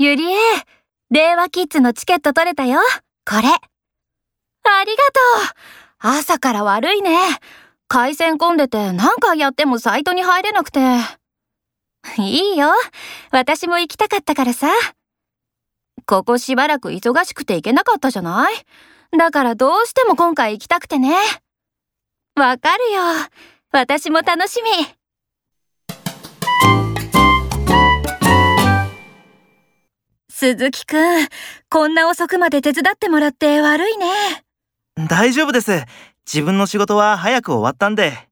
ゆりえ、令和キッズのチケット取れたよ。これ。ありがとう。朝から悪いね。回線混んでて何回やってもサイトに入れなくて。いいよ。私も行きたかったからさ。ここしばらく忙しくて行けなかったじゃない？だからどうしても今回行きたくてね。わかるよ。私も楽しみ。鈴木くん、こんな遅くまで手伝ってもらって悪いね。大丈夫です。自分の仕事は早く終わったんで。